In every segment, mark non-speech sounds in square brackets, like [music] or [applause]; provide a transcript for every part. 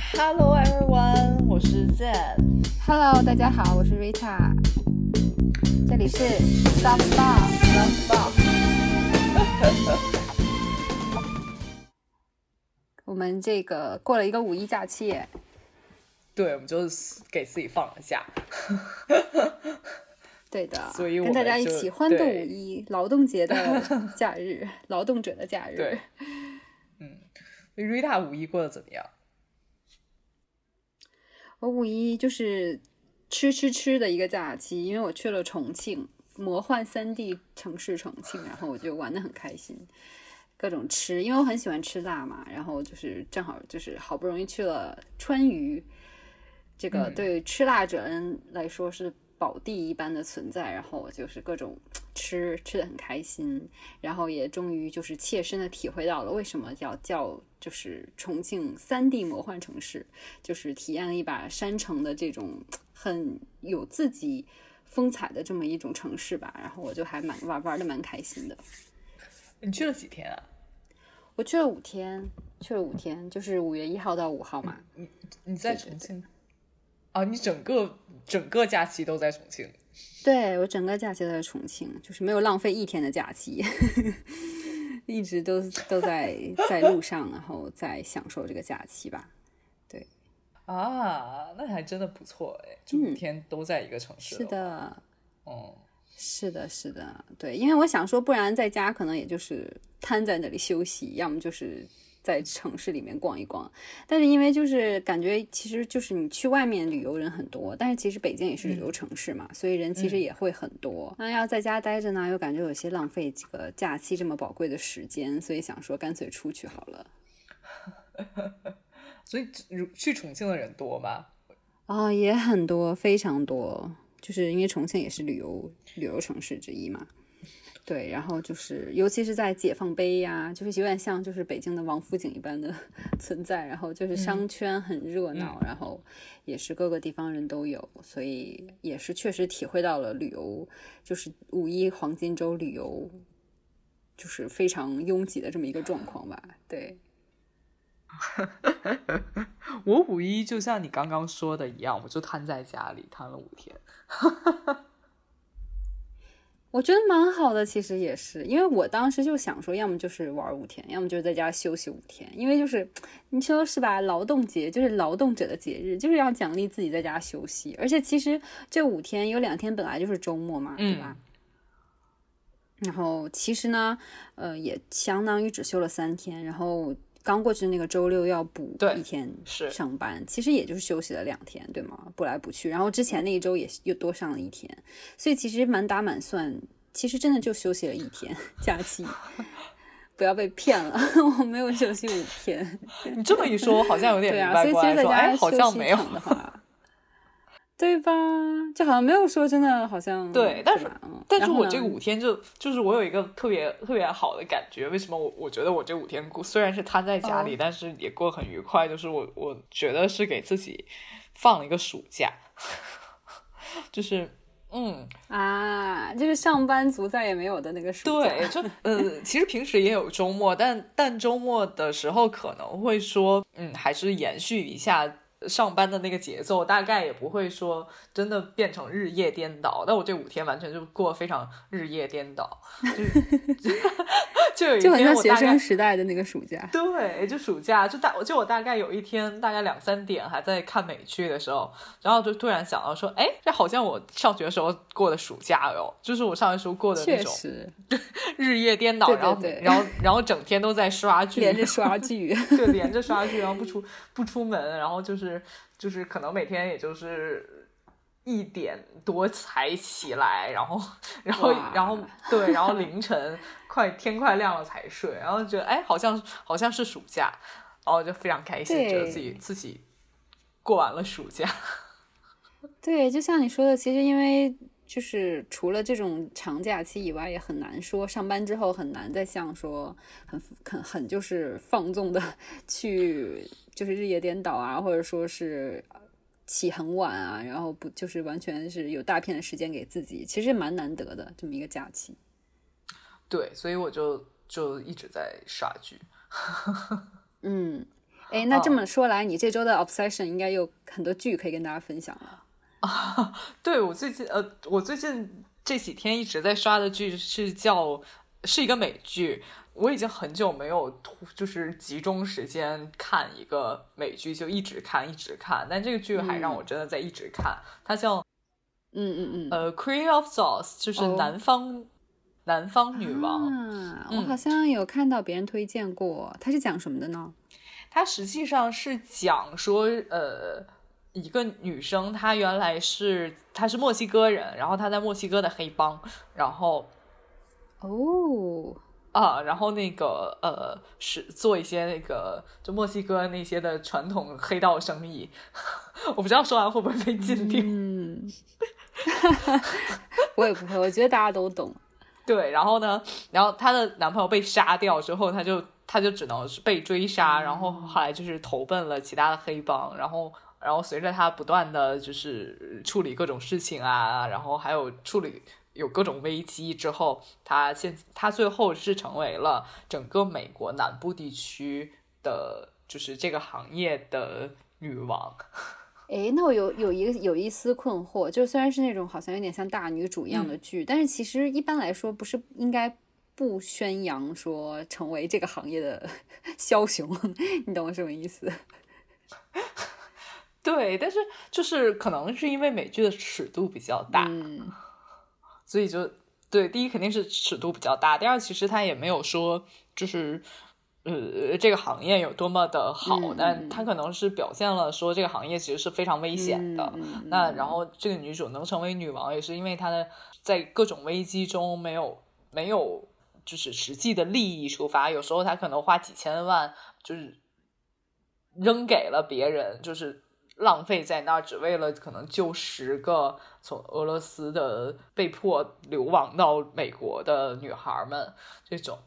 Hello everyone，我是 Z。Hello，大家好，我是 Rita。这里是 Soft Bar Soft Bar。[laughs] 我们这个过了一个五一假期，对，我们就是给自己放了假。[laughs] 对的，所以跟大家一起欢度五一劳动节的假日，[laughs] 劳动者的假日。对，嗯，Rita 五一过得怎么样？我五一就是吃吃吃的一个假期，因为我去了重庆，魔幻三 D 城市重庆，然后我就玩的很开心，各种吃，因为我很喜欢吃辣嘛，然后就是正好就是好不容易去了川渝，这个对吃辣者人来说是宝地一般的存在，然后我就是各种吃吃的很开心，然后也终于就是切身的体会到了为什么要叫。就是重庆三 D 魔幻城市，就是体验了一把山城的这种很有自己风采的这么一种城市吧。然后我就还蛮玩玩的蛮开心的。你去了几天啊？我去了五天，去了五天，就是五月一号到五号嘛。你你在重庆？啊，你整个整个假期都在重庆？对我整个假期都在重庆，就是没有浪费一天的假期。[laughs] 一直都都在在路上，然后在享受这个假期吧。对啊，那还真的不错哎，五天都在一个城市。是的，哦，是的，是的，对，因为我想说，不然在家可能也就是瘫在那里休息，要么就是。在城市里面逛一逛，但是因为就是感觉，其实就是你去外面旅游人很多，但是其实北京也是旅游城市嘛，所以人其实也会很多。那要在家待着呢，又感觉有些浪费这个假期这么宝贵的时间，所以想说干脆出去好了。[laughs] 所以去重庆的人多吗？啊，也很多，非常多，就是因为重庆也是旅游旅游城市之一嘛。对，然后就是，尤其是在解放碑呀，就是有点像就是北京的王府井一般的 [laughs] 存在。然后就是商圈很热闹，然后也是各个地方人都有，所以也是确实体会到了旅游，就是五一黄金周旅游，就是非常拥挤的这么一个状况吧。对，[laughs] 我五一就像你刚刚说的一样，我就瘫在家里瘫了五天。我觉得蛮好的，其实也是，因为我当时就想说，要么就是玩五天，要么就是在家休息五天，因为就是你说是吧，劳动节就是劳动者的节日，就是要奖励自己在家休息，而且其实这五天有两天本来就是周末嘛，对吧？然后其实呢，呃，也相当于只休了三天，然后。刚过去的那个周六要补一天上班，其实也就是休息了两天，对吗？补来补去，然后之前那一周也又多上了一天，所以其实满打满算，其实真的就休息了一天 [laughs] 假期。不要被骗了，[laughs] 我没有休息五天。你这么一说，我好像有点明白过来。说哎，好像没有的话。对吧？就好像没有说真的，好像对，但是但是我这个五天就就是我有一个特别特别好的感觉。为什么我我觉得我这五天过虽然是瘫在家里，但是也过很愉快。就是我我觉得是给自己放了一个暑假，就是嗯啊，就是上班族再也没有的那个暑假。对，就呃，其实平时也有周末，但但周末的时候可能会说，嗯，还是延续一下。上班的那个节奏大概也不会说真的变成日夜颠倒，但我这五天完全就过非常日夜颠倒，[laughs] 就 [laughs] 就有一天我学生时代的那个暑假，[laughs] 对，就暑假就大就我大概有一天大概两三点还在看美剧的时候，然后就突然想到说，哎，这好像我上学的时候过的暑假哟，就是我上学时候过的那种日夜颠倒，然后然后然后整天都在刷剧，连着刷剧，就连着刷剧，然后不出不出门，然后就是。就是可能每天也就是一点多才起来，然后然后然后对，然后凌晨快天快亮了才睡，然后觉得哎，好像好像是暑假，然后就非常开心，觉得自己自己过完了暑假。[laughs] 对，就像你说的，其实因为就是除了这种长假期以外，也很难说上班之后很难再像说很很很就是放纵的 [laughs] 去。就是日夜颠倒啊，或者说是起很晚啊，然后不就是完全是有大片的时间给自己，其实蛮难得的这么一个假期。对，所以我就就一直在刷剧。[laughs] 嗯，哎，那这么说来，你这周的 obsession 应该有很多剧可以跟大家分享了。[laughs] 啊，对我最近呃，我最近这几天一直在刷的剧是叫是一个美剧，我已经很久没有就是集中时间看一个美剧，就一直看一直看，但这个剧还让我真的在一直看。它叫嗯嗯嗯，呃，Queen of Sauce，就是南方南方女王。嗯我好像有看到别人推荐过，它是讲什么的呢？它实际上是讲说呃。一个女生，她原来是她是墨西哥人，然后她在墨西哥的黑帮，然后哦啊，然后那个呃是做一些那个就墨西哥那些的传统黑道生意，[laughs] 我不知道说完会不会被禁定。嗯，[laughs] 我也不会，我觉得大家都懂。对，然后呢，然后她的男朋友被杀掉之后，她就她就只能被追杀，然后后来就是投奔了其他的黑帮，然后。然后随着他不断的就是处理各种事情啊，然后还有处理有各种危机之后，他现他最后是成为了整个美国南部地区的，就是这个行业的女王。[laughs] 哎，那我有有一个有一丝困惑，就虽然是那种好像有点像大女主一样的剧，但是其实一般来说不是应该不宣扬说成为这个行业的 [laughs] 枭雄，你懂我什么意思？[laughs] 对，但是就是可能是因为美剧的尺度比较大，所以就对第一肯定是尺度比较大，第二其实他也没有说就是呃这个行业有多么的好，但他可能是表现了说这个行业其实是非常危险的。那然后这个女主能成为女王，也是因为她的在各种危机中没有没有就是实际的利益出发，有时候她可能花几千万就是扔给了别人，就是。浪费在那儿，只为了可能救十个从俄罗斯的被迫流亡到美国的女孩们，这种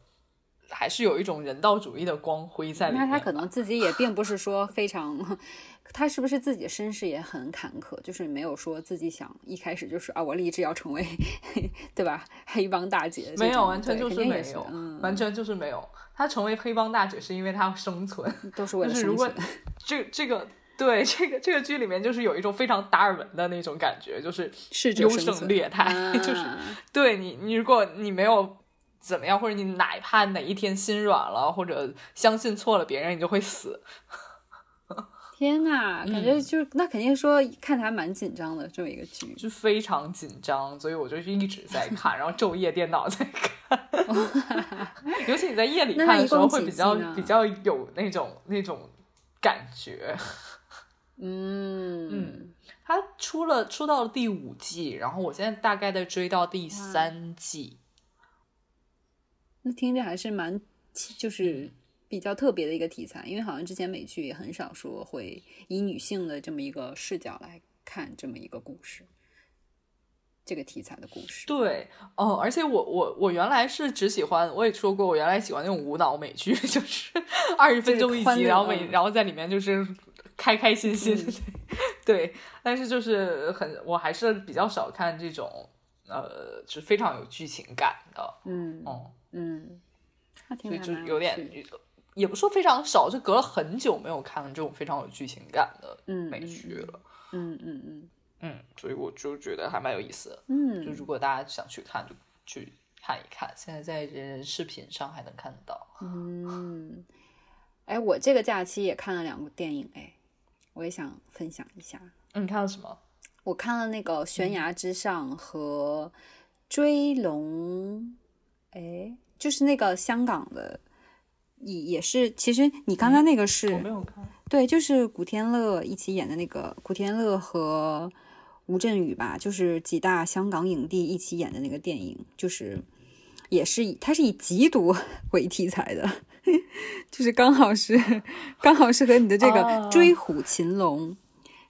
还是有一种人道主义的光辉在里面。那他可能自己也并不是说非常，[laughs] 他是不是自己的身世也很坎坷？就是没有说自己想一开始就是啊，我立志要成为，[laughs] 对吧？黑帮大姐没有，完全就是没有，完全就是没有。他成为黑帮大姐是因为他要生存，都是为了生存。这这个。对这个这个剧里面，就是有一种非常达尔文的那种感觉，就是优胜劣汰，[laughs] 就是对你你如果你没有怎么样，或者你哪怕哪一天心软了，或者相信错了别人，你就会死。[laughs] 天呐，感觉就那肯定说看起来蛮紧张的这么一个剧，就非常紧张，所以我就是一直在看，然后昼夜颠倒在看。[laughs] 尤其你在夜里看的时候，会比较比较有那种那种感觉。嗯嗯，他出了出到了第五季，然后我现在大概在追到第三季。那听着还是蛮就是比较特别的一个题材，因为好像之前美剧也很少说会以女性的这么一个视角来看这么一个故事，这个题材的故事。对，哦，而且我我我原来是只喜欢，我也说过，我原来喜欢那种无脑美剧，[laughs] 就是二十分钟一集，然后每然后在里面就是。开开心心，[laughs] 对，但是就是很，我还是比较少看这种，呃，是非常有剧情感的，嗯哦嗯，所以就有点，也不说非常少，就隔了很久没有看这种非常有剧情感的美剧了，嗯嗯嗯。嗯，所以我就觉得还蛮有意思的，嗯，就如果大家想去看，就去看一看，现在在人人视频上还能看得到，嗯，哎，我这个假期也看了两部电影，哎。我也想分享一下。嗯，你看了什么？我看了那个《悬崖之上》和《追龙》，哎，就是那个香港的，也也是。其实你刚刚那个是，我没有看。对，就是古天乐一起演的那个，古天乐和吴镇宇吧，就是几大香港影帝一起演的那个电影，就是也是以它是以缉毒 [laughs] 为题材的。[laughs] 就是刚好是，刚好是和你的这个《追虎擒龙》，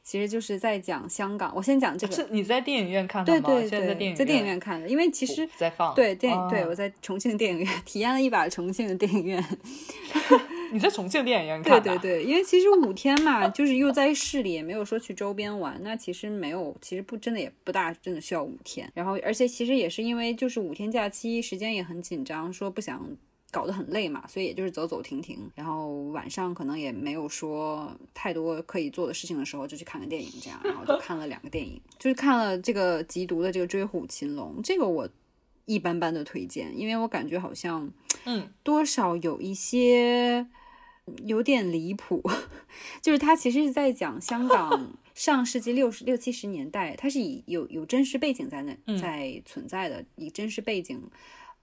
其实就是在讲香港。我先讲这个，是你在电影院看的吗？对对对，在电影院看的。因为其实在放对电影，对我在重庆电影院 [laughs] 体验了一把重庆的电影院。[laughs] 你在重庆电影院看？对对对，因为其实五天嘛，就是又在市里，也没有说去周边玩，那其实没有，其实不真的也不大，真的需要五天。然后，而且其实也是因为就是五天假期，时间也很紧张，说不想。搞得很累嘛，所以也就是走走停停，然后晚上可能也没有说太多可以做的事情的时候，就去看个电影，这样，然后就看了两个电影，[laughs] 就是看了这个缉毒的这个《追虎擒龙》，这个我一般般的推荐，因为我感觉好像，嗯，多少有一些有点离谱，[laughs] 就是他其实是在讲香港 [laughs] 上世纪六十六七十年代，它是以有有真实背景在那在存在的，以真实背景。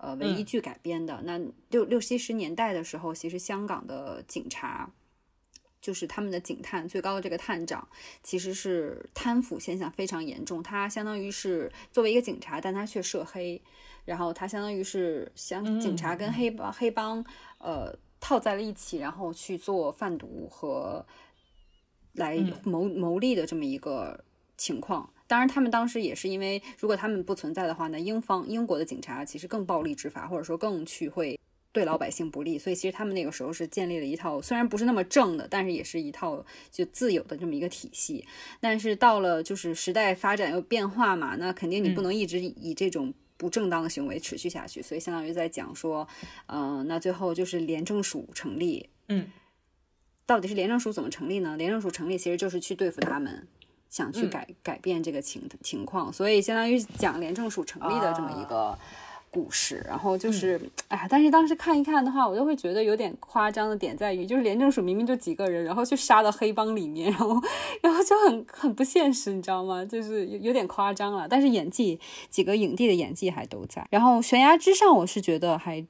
呃，为依据改编的。那六六七十年代的时候，其实香港的警察，就是他们的警探最高的这个探长，其实是贪腐现象非常严重。他相当于是作为一个警察，但他却涉黑，然后他相当于是相警察跟黑帮黑帮呃套在了一起，然后去做贩毒和来谋谋利的这么一个情况。当然，他们当时也是因为，如果他们不存在的话，呢英方英国的警察其实更暴力执法，或者说更去会对老百姓不利。所以，其实他们那个时候是建立了一套虽然不是那么正的，但是也是一套就自有的这么一个体系。但是到了就是时代发展又变化嘛，那肯定你不能一直以这种不正当的行为持续下去。所以，相当于在讲说，嗯，那最后就是廉政署成立。嗯，到底是廉政署怎么成立呢？廉政署成立其实就是去对付他们。想去改改变这个情情况，所以相当于讲廉政署成立的这么一个故事。然后就是，哎呀，但是当时看一看的话，我就会觉得有点夸张的点在于，就是廉政署明明就几个人，然后去杀到黑帮里面，然后然后就很很不现实，你知道吗？就是有有点夸张了。但是演技，几个影帝的演技还都在。然后悬崖之上，我是觉得还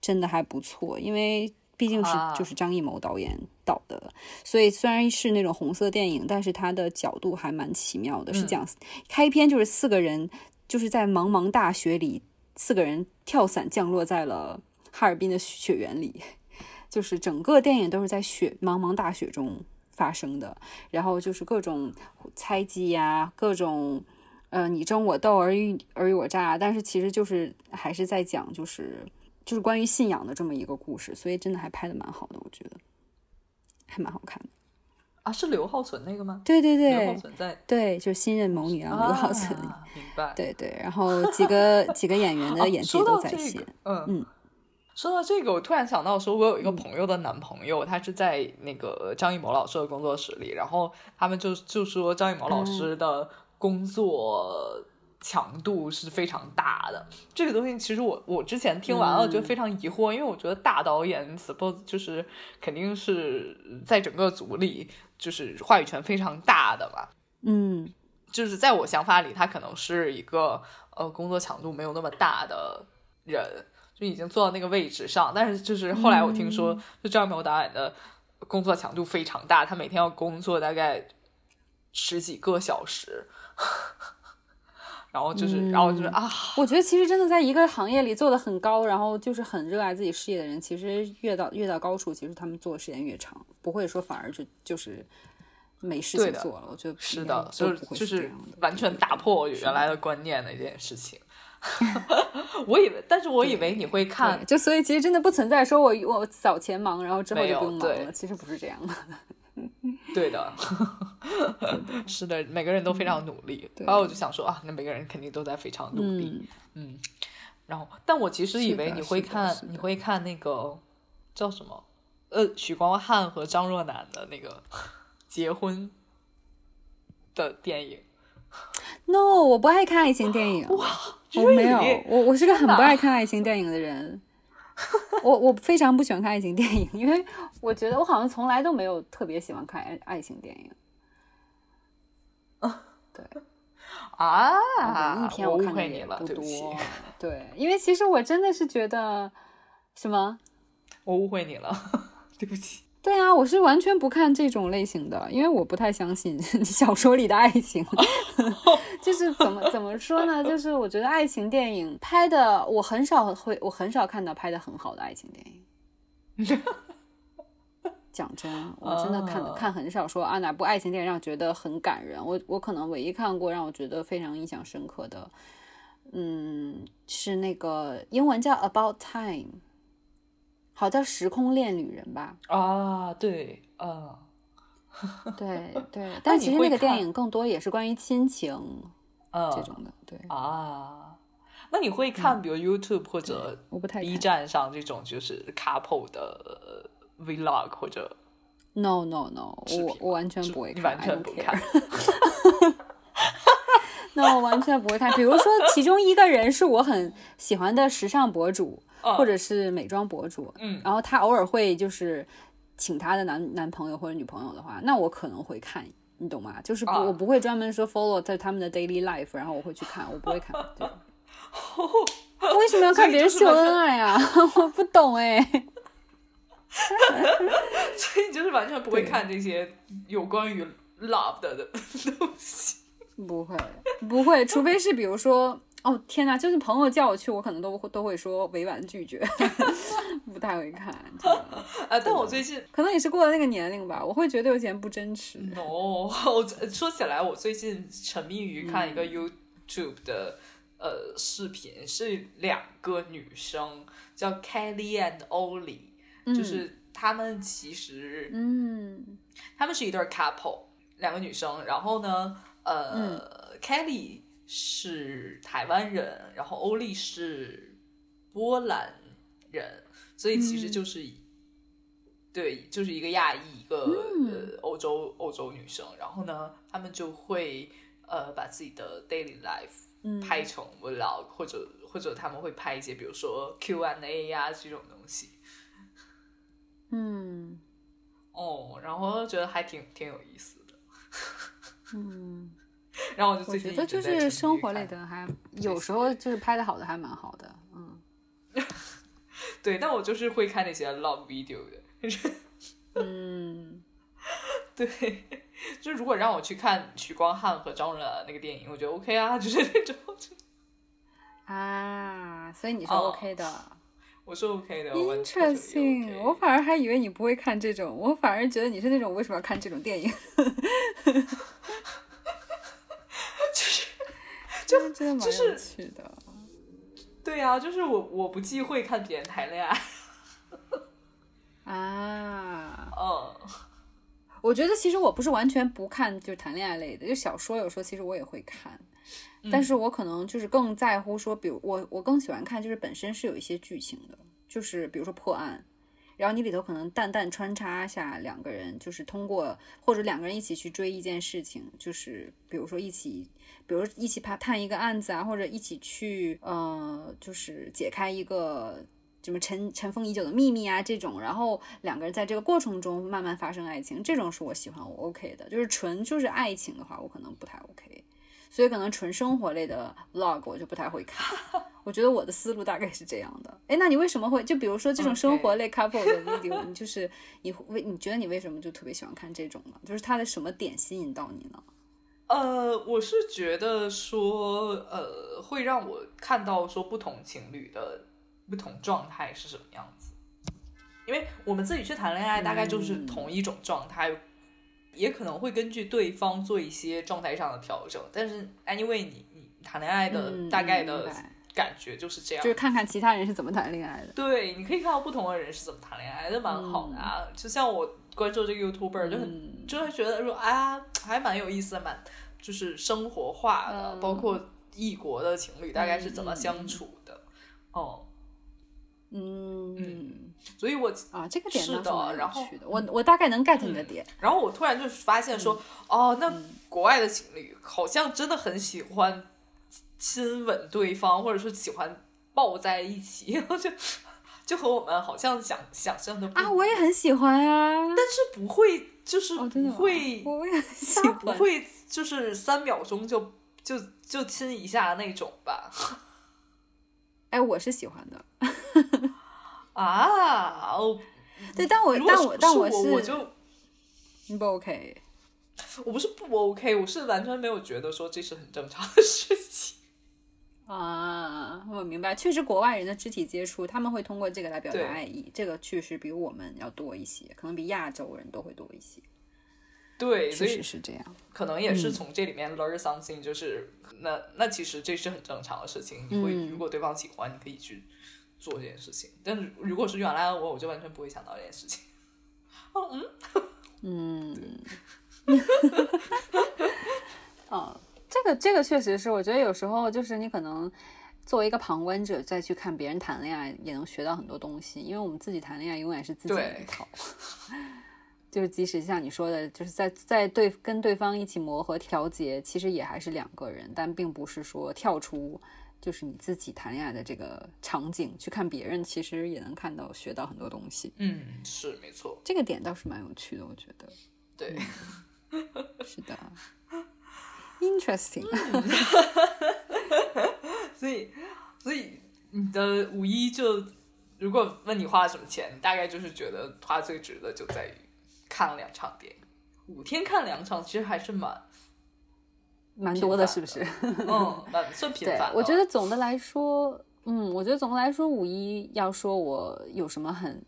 真的还不错，因为。毕竟是就是张艺谋导演导的，所以虽然是那种红色电影，但是它的角度还蛮奇妙的。是讲开篇就是四个人就是在茫茫大雪里，四个人跳伞降落在了哈尔滨的雪原里，[laughs] 就是整个电影都是在雪茫茫大雪中发生的。然后就是各种猜忌呀，各种呃你争我斗，尔虞尔虞我诈，但是其实就是还是在讲就是。就是关于信仰的这么一个故事，所以真的还拍的蛮好的，我觉得还蛮好看的啊。是刘浩存那个吗？对对对，刘浩存在对，就是新任谋女郎刘浩存，明白。对对，然后几个几个演员的演技都在线。嗯嗯，说到这个，我突然想到，说我有一个朋友的男朋友，他是在那个张艺谋老师的工作室里，然后他们就就说张艺谋老师的工作。强度是非常大的，这个东西其实我我之前听完了，觉得非常疑惑，因为我觉得大导演 suppose 就是肯定是在整个组里就是话语权非常大的嘛，嗯，就是在我想法里，他可能是一个呃工作强度没有那么大的人，就已经坐到那个位置上，但是就是后来我听说，就张艺谋导演的工作强度非常大，他每天要工作大概十几个小时。然后就是，然后就是啊，我觉得其实真的在一个行业里做的很高，然后就是很热爱自己事业的人，其实越到越到高处，其实他们做的时间越长，不会说反而就就是没事情做了。我觉得是的，就是就是完全打破我原来的观念的一件事情。[laughs] 我以为，但是我以为你会看，就所以其实真的不存在说我我早前忙，然后之后就不用忙了，其实不是这样的。对的，[laughs] 是的，每个人都非常努力。然后我就想说啊，那每个人肯定都在非常努力。嗯，然后，但我其实以为你会看，你会看那个叫什么？呃，许光汉和张若楠的那个结婚的电影。No，我不爱看爱情电影。哇，我没有，我我是个很不爱看爱情电影的人。[laughs] 我我非常不喜欢看爱情电影，因为我觉得我好像从来都没有特别喜欢看爱爱情电影。[laughs] 啊，对啊，一天我看的也不多。对，因为其实我真的是觉得什么，我误会你了，[laughs] 对不起。对啊，我是完全不看这种类型的，因为我不太相信 [laughs] 小说里的爱情。[laughs] 就是怎么怎么说呢？就是我觉得爱情电影拍的，我很少会，我很少看到拍的很好的爱情电影。讲真，我真的看看很少说啊哪部爱情电影让我觉得很感人。我我可能唯一看过让我觉得非常印象深刻的，嗯，是那个英文叫《About Time》。好叫时空恋旅人吧？啊，对，[laughs] 啊，对对，但其实那个电影更多也是关于亲情，呃，这种的，对啊。那你会看比如 YouTube 或者我不太 B 站上这种就是 couple 的 vlog 或者 No No No，我我完全不会看，你完全不看。No，我完全不会看。比如说，[laughs] 其中一个人是我很喜欢的时尚博主，嗯或者是美妆博主，嗯然后他偶尔会就是请他的男男朋友或者女朋友的话，那我可能会看，你懂吗？就是不、啊我不会专门说 follow 他他们的 daily life，然后我会去看，我不会看。[laughs] 对为什么要看别人秀恩爱啊？[laughs] 我不懂哎。所以你就是完全不会看这些有关于 love 的的东西。不会，不会，除非是比如说，哦天哪，就是朋友叫我去，我可能都会都会说委婉拒绝，[laughs] 不太会看。[laughs] 但我最近可能也是过了那个年龄吧，我会觉得有点不真实。no，我说起来，我最近沉迷于看一嗯个 YouTube 的、呃视频，是两个女生叫 Kelly and Ollie，、就是她们其实嗯她们是一对 couple，两个女生，然后呢，呃、k e l l y 是台湾人，然后欧丽是波兰人，所以其实就是以、对，就是一个亚裔，一个、呃欧洲欧洲女生，然后呢，他们就会呃把自己的 daily life 嗯。拍成 vlog，、或者或者他们会拍一些比如说 Q&A 呀、这种东西。嗯。哦，然后觉得还挺挺有意思的。嗯，[laughs] 然后我就我最近觉得就是生活类的还有时候就是拍的好的还蛮好的。嗯 [laughs] 对，但我就是会看那些 love video 的。嗯 [laughs] 对，就是如果让我去看许光汉和张若昀那个电影，我觉得 OK 啊，就是那种，啊，所以你是哦 OK 的。我是 OK 的。我完全觉得 Interesting，OK 我反而还以为你不会看这种，我反而觉得你是那种为什么要看这种电影？[laughs] 就是 [laughs] 真的蛮就是有趣的。对啊，就是我我不忌讳看别人谈恋爱。[laughs] 啊，哦，我觉得其实我不是完全不看就是谈恋爱类的，就小说有时候其实我也会看，但是我可能就是更在乎说，比如我我更喜欢看就是本身是有一些剧情的，就是比如说破案，然后你里头可能淡淡穿插下两个人，就是通过或者两个人一起去追一件事情，就是比如说一起，比如一起怕探一个案子啊，或者一起去呃，就是解开一个。什么尘尘封已久的秘密啊，这种，然后两个人在这个过程中慢慢发生爱情，这种是我喜欢我 OK 的。就是纯就是爱情的话，我可能不太 OK，所以可能纯生活类的 vlog 我就不太会看。[laughs] 我觉得我的思路大概是这样的。哎，那你为什么会就比如说这种生活类 couple 的 video，你就是你为你觉得你为什么就特别喜欢看这种呢？就是它的什么点吸引到你呢？呃，我是觉得说，呃，会让我看到说不同情侣的不同状态是什么样子。因为我们自己去谈恋爱，大概就是嗯同一种状态，也可能会根据对方做一些状态上的调整。但是，anyway，你你谈恋爱的嗯大概嗯的感觉就是这样就是看看其他人是怎么谈恋爱的。对，你可以看到不同的人是怎么谈恋爱的，蛮好的啊。就像我关注这个 YouTuber，就很、嗯就会觉得说，啊，还蛮有意思的，蛮就是生活化的，嗯包括异国的情侣大概是怎么相处的。哦，嗯所以我啊，这个点是的然后。我我大概能 get 你的点。然后我突然就发现说，哦，那国外的情侣好像真的很喜欢亲吻对方，或者是喜欢抱在一起，然 [laughs] 后就就和我们好像想想象的不啊，我也很喜欢啊。但是不会，就是会，我也很喜他不。会就是三秒钟就就就亲一下那种吧？哎，我是喜欢的。[laughs] 啊，哦，对，但我但我但我是我就不 OK。[laughs] 我不是不 OK，我是完全没有觉得说这是很正常的事情。[laughs] 啊，我明白，确实国外人的肢体接触，他们会通过这个来表达爱意，这个确实比我们要多一些，可能比亚洲人都会多一些，对，所确以实是这样。可能也嗯是从这里面 learn something，就是、那那其实这是很正常的事情。你会、嗯如果对方喜欢，你可以去做这件事情。但是如果是原来的我，我就完全不会想到这件事情。哦，嗯，[laughs] 嗯，[laughs] 哦，这个这个确实是，我觉得有时候就是你可能作为一个旁观者再去看别人谈恋爱，也能学到很多东西。因为我们自己谈恋爱永远是自己的一套，[laughs] 就是即使像你说的，就是在在对跟对方一起磨合调节，其实也还是两个人，但并不是说跳出就是你自己谈恋爱的这个场景去看别人，其实也能看到学到很多东西。嗯，是没错，这个点倒是蛮有趣的，我觉得。对，[laughs] 是的，interesting。[laughs] [laughs] 所以，所以你的五一就，如果问你花了什么钱，大概就是觉得花最值的就在于看了两场电影，五天看两场，其实还是蛮蛮多的，是不是？嗯，蛮算频繁。[laughs] 我觉得总的来说，嗯，我觉得总的来说，五一要说我有什么很，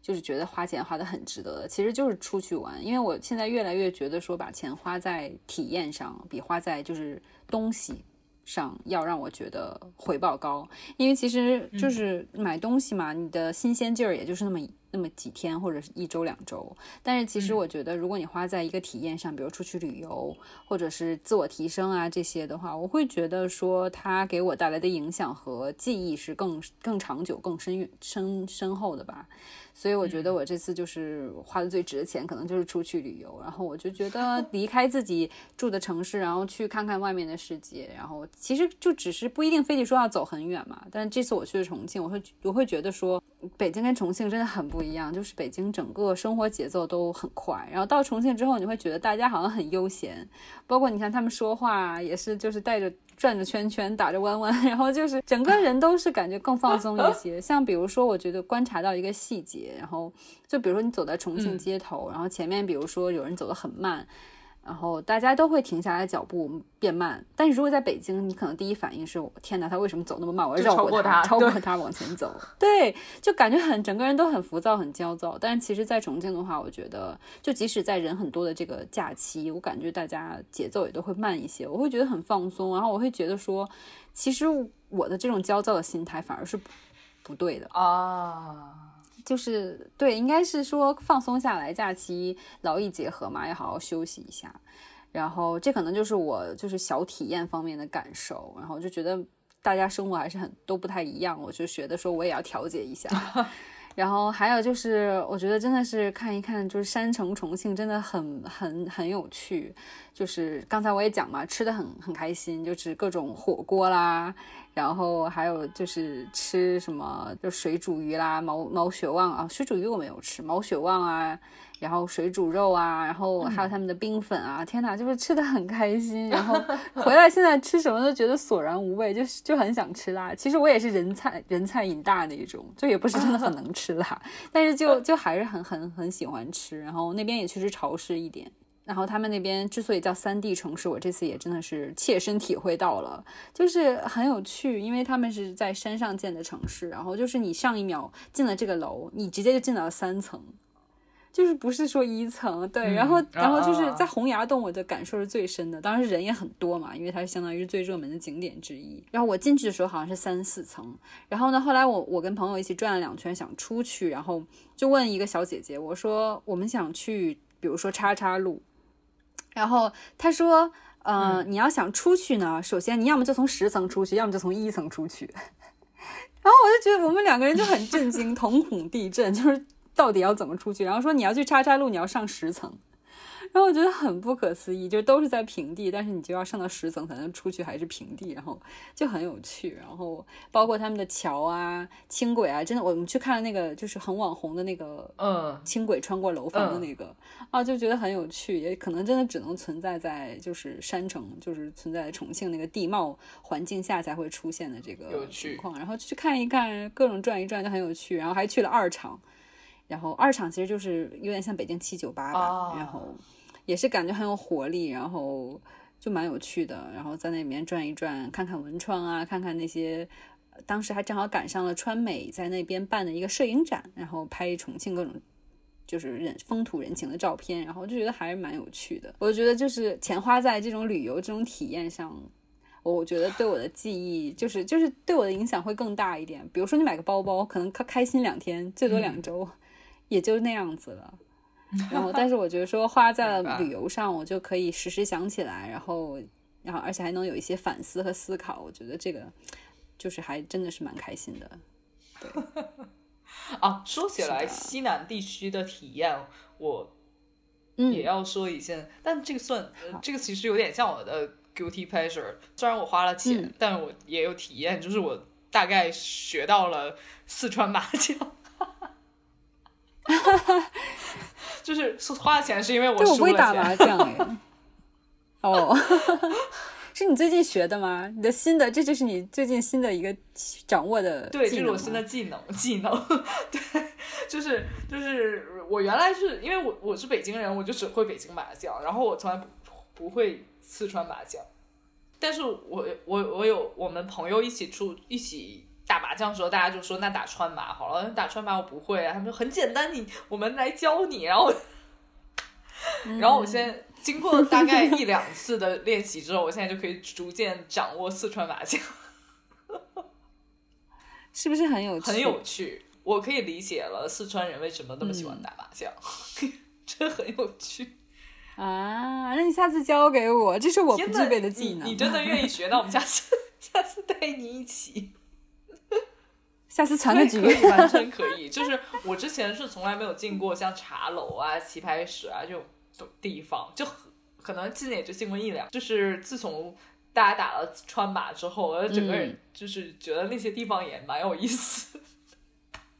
就是觉得花钱花的很值得的，其实就是出去玩。因为我现在越来越觉得说，把钱花在体验上，比花在就是东西。上要让我觉得回报高，因为其实就是买东西嘛，你的新鲜劲儿也就是那么那么几天或者是一周两周。但是其实我觉得，如果你花在一个体验上，比如出去旅游或者是自我提升啊这些的话，我会觉得说它给我带来的影响和记忆是更更长久、更深深深厚的吧。所以我觉得我这次就是花的最值的钱，可能就是出去旅游。然后我就觉得 [laughs] 离开自己住的城市，然后去看看外面的世界。然后其实就只是不一定非得说要走很远嘛。但这次我去的重庆，我会我会觉得说，北京跟重庆真的很不一样。[laughs] 就是北京整个生活节奏都很快，然后到重庆之后，你会觉得大家好像很悠闲。包括你看他们说话也是，就是带着。转着圈圈，打着弯弯，[laughs] 然后就是整个人都是感觉更放松一些。[laughs] 像比如说，我觉得观察到一个细节，然后就比如说你走在重庆街头，然后前面比如说有人走得很慢。然后大家都会停下来脚步变慢，但是如果在北京，你可能第一反应是：天哪，他为什么走那么慢？我要绕过他，超过他往前走。对，就感觉很整个人都很浮躁、很焦躁。但是其实，在重庆的话，我觉得就即使在人很多的这个假期，我感觉大家节奏也都会慢一些，我会觉得很放松。然后我会觉得说，其实我的这种焦躁的心态反而是不对的啊。就是对，应该是说放松下来，假期劳逸结合嘛，要好好休息一下。然后这可能就是我就是小体验方面的感受，然后就觉得大家生活还是很都不太一样，我就觉得说我也要调节一下。[laughs] 然后还有就是，我觉得真的是看一看，就是山城重庆真的很很很有趣。就是刚才我也讲嘛，吃的很很开心，就是各种火锅啦。然后还有就是吃什么，就水煮鱼啦，毛毛血旺啊，水煮鱼我没有吃，毛血旺啊，然后水煮肉啊，然后还有他们的冰粉啊，天哪，就是吃的很开心。[laughs] 然后回来现在吃什么都觉得索然无味，就是就很想吃辣。其实我也是人菜人菜瘾大的一种，就也不是真的很 [laughs] 能吃辣，但是就就还是很很很喜欢吃。然后那边也确实潮湿一点。然后他们那边之所以叫三 D 城市，我这次也真的是切身体会到了，就是很有趣，因为他们是在山上建的城市，然后就是你上一秒进了这个楼，你直接就进到了三层，就是不是说一层，对，然后然后就是在洪崖洞，我的感受是最深的，当时人也很多嘛，因为它是相当于是最热门的景点之一。然后我进去的时候好像是三四层，然后呢，后来我我跟朋友一起转了两圈想出去，然后就问一个小姐姐，我说我们想去，比如说叉叉路。然后她说：“嗯，你要想出去呢，首先你要么就从十层出去，要么就从一层出去。[laughs] ”然后我就觉得我们两个人就很震惊，[laughs] 瞳孔地震，就是到底要怎么出去？然后说你要去叉叉路，你要上十层。然后我觉得很不可思议，就是都是在平地，但是你就要上到十层才能出去，还是平地，然后就很有趣。然后包括他们的桥啊、轻轨啊，真的，我们去看了那个就是很网红的那个，嗯，轻轨穿过楼房的那个啊，就觉得很有趣。也可能真的只能存在在就是山城，就是存在重庆那个地貌环境下才会出现的这个情况。然后去看一看，各种转一转就很有趣。然后还去了二厂，然后二厂其实就是有点像北京七九八吧，然后。也是感觉很有活力，然后就蛮有趣的，然后在那里面转一转，看看文创啊，看看那些，当时还正好赶上了川美在那边办的一个摄影展，然后拍重庆各种就是人风土人情的照片，然后就觉得还是蛮有趣的。我觉得就是钱花在这种旅游这种体验上，我觉得对我的记忆就是就是对我的影响会更大一点。比如说你买个包包，可能开开心两天，最多两周，也就那样子了。[laughs] 然后，但是我觉得说花在了旅游上，我就可以时时想起来，然后，然后而且还能有一些反思和思考。我觉得这个就是还真的是蛮开心的。对啊，[laughs] 说起来西南地区的体验，我嗯也要说一件，但这个算，呃这个其实有点像我的 [laughs] guilty pleasure。虽然我花了钱，嗯但我也有体验，就是我大概学到了四川麻将。[laughs] 就是花了钱是因为我对，我不会输了钱，打麻将哎。哦，[laughs] 是你最近学的吗？你的新的，这就是你最近新的一个掌握的对，这是我新的技能，技能，[laughs] 对，就是就是我原来是因为我我是北京人，我就只会北京麻将，然后我从来不不会四川麻将，但是我我我有我们朋友一起出一起打麻将的时候，大家就说那打川麻好了，打川麻我不会啊，他们说很简单，你我们来教你，然后然后我现在经过大概一两次的练习之后，我现在就可以逐渐掌握四川麻将。[laughs] 是不是很有趣？很有趣，我可以理解了四川人为什么那么喜嗯欢打麻将，[laughs] 这很有趣。啊！那你下次教给我，这是我不具备的技能。你你真的愿意学？那我们下次 [laughs] 下次带你一起。下次传个局可以，[laughs] 完全可以。就是我之前是从来没有进过像茶楼啊、棋牌室啊这种地方，就可能进也就进过一两。就是自从大家打了川麻之后，我整个人嗯就是觉得那些地方也蛮有意思。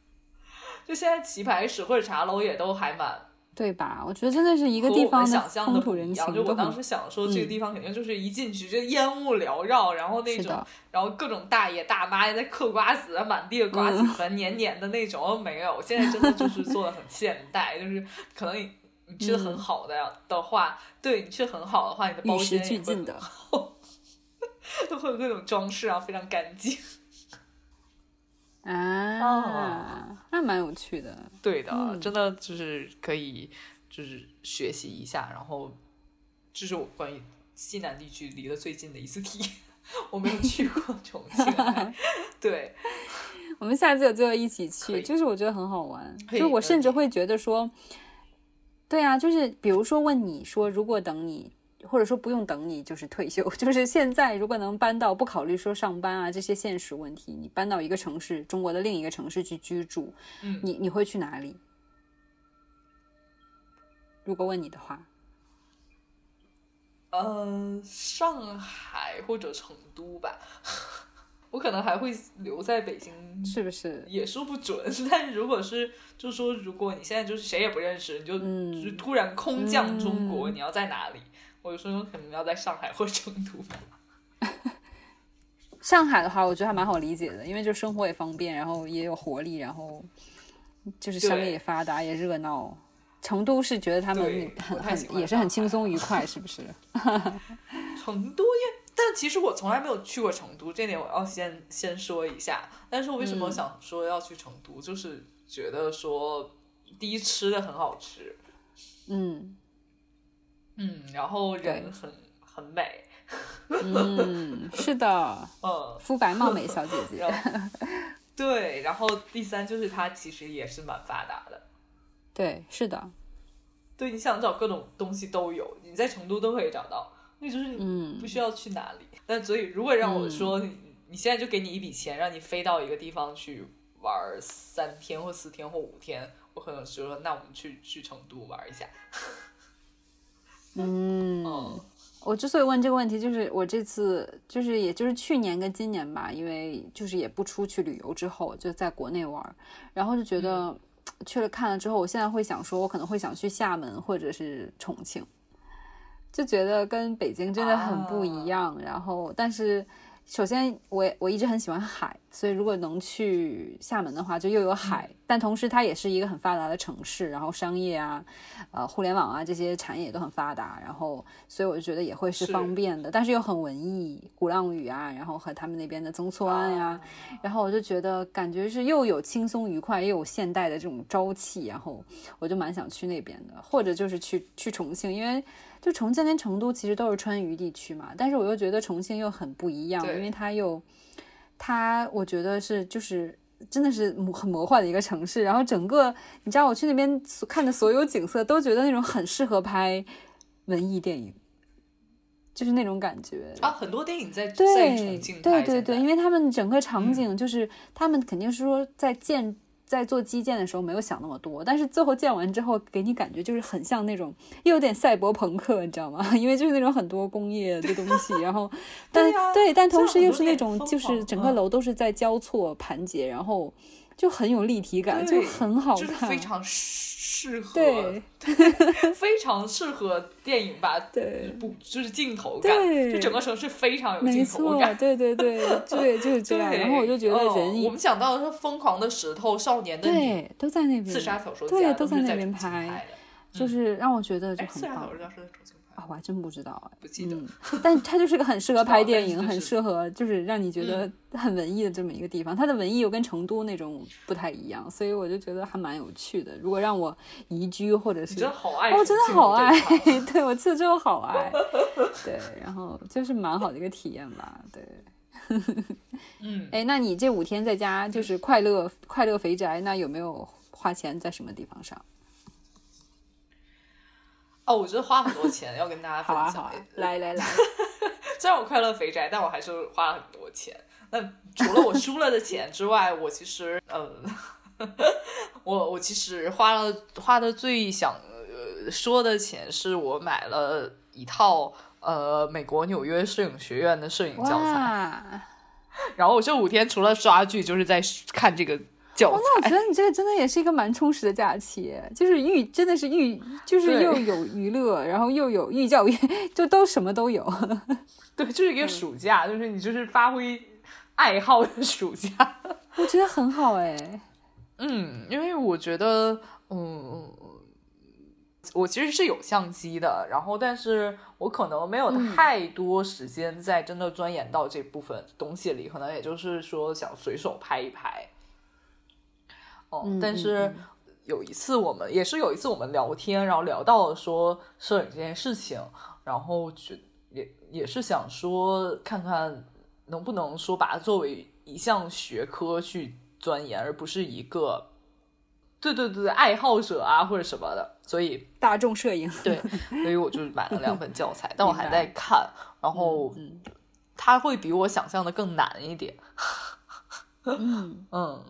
[laughs] 就现在棋牌室或者茶楼也都还蛮对吧？我觉得真的是一一个地方想象风土人的不一样。就我当时想说，这个嗯地方肯定就是一进去就烟雾缭绕，然后那种，然后各种大爷大妈也在嗑瓜子，满地的瓜子嗯盆黏黏的那种，没有。现在真的就是做的很现代，就是可能你你去的很好的、的话，对你去的很好的话，你的包间也会的。[laughs] 就会有各种装饰啊，非常干净。[laughs] 啊，蛮有趣的。对的，嗯真的就是可以就是学习一下，然后这是我关于西南地区离得最近的一次体验。[laughs] 我没有去过重庆，哎 [laughs] 对，我们下次有机会一起去，就是我觉得很好玩。就我甚至会觉得说，对啊，就是比如说问你说，如果等你，或者说不用等你，就是退休，[laughs] 就是现在如果能搬到不考虑说上班啊这些现实问题，你搬到一个城市，中国的另一个城市去居住，嗯你你会去哪里？如果问你的话，呃，上海或者成都吧，[laughs] 我可能还会留在北京，是不是？也说不准。[laughs] 但如果是，就是说，如果你现在就是谁也不认识，你就、嗯就突然空降中国，嗯你要在哪里？我就说可能要在上海或成都吧。[laughs] 上海的话，我觉得还蛮好理解的，因为就生活也方便，然后也有活力，然后就是商业也发达，也热闹。成都是觉得他们很很也是很轻松愉快，是不是？[laughs] 成都也，但其实我从来没有去过成都，这点我要先先说一下。但是我为什么嗯想说要去成都，就是觉得说第一吃的很好吃，嗯嗯，然后人很很美，嗯，是的，[laughs] 嗯，肤白貌美小姐姐。[laughs] 对，然后第三就是它其实也是蛮发达的。对，是的，对，你想找各种东西都有，你在成都都可以找到，那就是你嗯不需要去哪里。但所以，如果让我说，你你现在就给你一笔钱，让你飞到一个地方去玩三天或四天或五天，我可能说，那我们去去成都玩一下。嗯。嗯我之所以问这个问题，就是我这次就是也就是去年跟今年吧，因为就是也不出去旅游之后，就在国内玩，然后就觉得、[tsk] 去了看了之后，我现在会想说，我可能会想去厦门或者是重庆，就觉得跟北京真的很不一样。然后，但是首先我我一直很喜欢海，所以如果能去厦门的话，就又有海，但同时它也是一个很发达的城市，然后商业啊、呃互联网啊这些产业都很发达，然后所以我就觉得也会是是。方便的，但是又很文艺，鼓浪屿啊，然后和他们那边的曾厝垵呀、然后我就觉得感觉是又有轻松愉快，又有现代的这种朝气，然后我就蛮想去那边的，或者就是去去重庆，因为就重庆跟成都其实都是川渝地区嘛，但是我又觉得重庆又很不一样，因为它又它我觉得是就是。真的是魔很魔幻的一个城市，然后整个你知道我去那边所看的所有景色，都觉得那种很适合拍文艺电影。就是那种感觉啊。很多电影在在对重庆拍对对对，因为他们整个场嗯景就是、他们肯定是说在建在做基建的时候没有想那么多，但是最后建完之后给你感觉就是很像那种又有点赛博朋克，你知道吗？[laughs] 因为就是那种很多工业的东西，然后 [laughs] 但对啊对，但同时又是那种就是整个楼都是在交错盘结，然后就很有立体感，就很好就是看。非常适合，对 [laughs] 非常适合电影吧对不就是镜头感，对就整个城市非常有镜头，感。对对对对，就是这样。然后我就觉得我们想到的是《疯狂的石头》《少年的你》对都在那边，自杀小说家对都在那边拍。就是让我觉得就哎，很棒自杀小说家是在重庆啊！我还真不知道哎。不记得。嗯，但它就是个很适合拍电影，很适合就是让你觉得很文艺的这么一个地方。它的文艺又跟成都那种不太一样，所以我就觉得还蛮有趣的。如果让我移居或者是你真的好爱哦，真的好爱这一块，[laughs] 对我去了之后好爱，对，然后就是蛮好的一个体验吧，对。嗯，[laughs] 哎，那你这五天在家就是快乐快乐肥宅，那有没有花钱在什么地方上？哦，我觉得花很多钱，要跟大家好啊好啊分享一下。，来来来，[laughs] 虽然我快乐肥宅，但我还是花了很多钱。那除了我输了的钱之外，我其实，呃，我我其实花了花的最想呃说的钱，是我买了一套呃美国纽约摄影学院的摄影教材。然后我这五天除了刷剧，就是在看这个教哦，那我。觉得你这个真的也是一个蛮充实的假期，就是寓真的是寓，就是又有娱乐，然后又有寓教于，[laughs] 就都什么都有。对，就是一个暑假，就是你就是发挥爱好的暑假。[laughs] 我觉得很好哎。嗯，因为我觉得，嗯，我其实是有相机的，然后但是我可能没有太多时间在真的钻研到这部分东西里，可能也就是说想随手拍一拍。哦、嗯嗯但是有一次我们也是有一次我们聊天，然后聊到了说摄影这件事情，然后觉也也是想说看看能不能说把它作为一项学科去钻研，而不是一个对对对爱好者啊或者什么的。所以大众摄影，对，所以我就买了两本教材，[laughs] 但我还在看，然后嗯它会比我想象的更难一点。嗯 [laughs] 嗯，